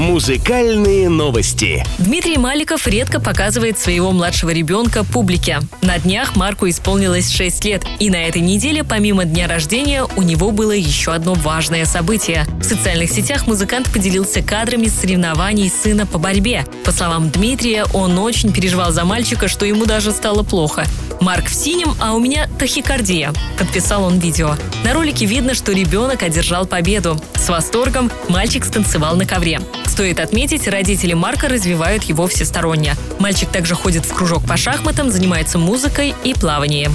Музыкальные новости. Дмитрий Маликов редко показывает своего младшего ребенка публике. На днях Марку исполнилось 6 лет, и на этой неделе, помимо дня рождения, у него было еще одно важное событие. В социальных сетях музыкант поделился кадрами соревнований сына по борьбе. По словам Дмитрия, он очень переживал за мальчика, что ему даже стало плохо. Марк в синем, а у меня тахикардия. Подписал он видео. На ролике видно, что ребенок одержал победу. С восторгом мальчик станцевал на ковре. Стоит отметить, родители Марка развивают его всесторонне. Мальчик также ходит в кружок по шахматам, занимается музыкой и плаванием.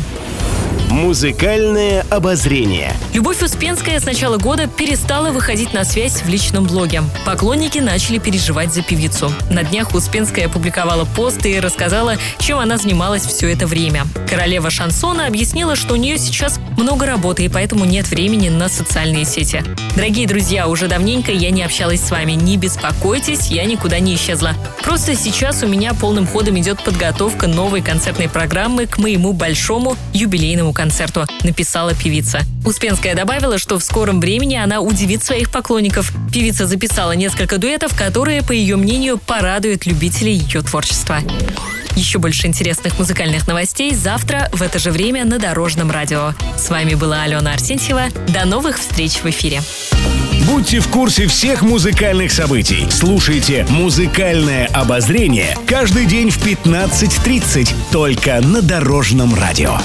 Музыкальное обозрение. Любовь Успенская с начала года перестала выходить на связь в личном блоге. Поклонники начали переживать за певицу. На днях Успенская опубликовала пост и рассказала, чем она занималась все это время. Королева шансона объяснила, что у нее сейчас много работы и поэтому нет времени на социальные сети. Дорогие друзья, уже давненько я не общалась с вами. Не беспокойтесь, я никуда не исчезла. Просто сейчас у меня полным ходом идет подготовка новой концертной программы к моему большому юбилейному концерту, написала певица. Успенская добавила, что в скором времени она удивит своих поклонников. Певица записала несколько дуэтов, которые, по ее мнению, порадуют любителей ее творчества. Еще больше интересных музыкальных новостей завтра в это же время на Дорожном радио. С вами была Алена Арсентьева. До новых встреч в эфире. Будьте в курсе всех музыкальных событий. Слушайте «Музыкальное обозрение» каждый день в 15.30 только на Дорожном радио.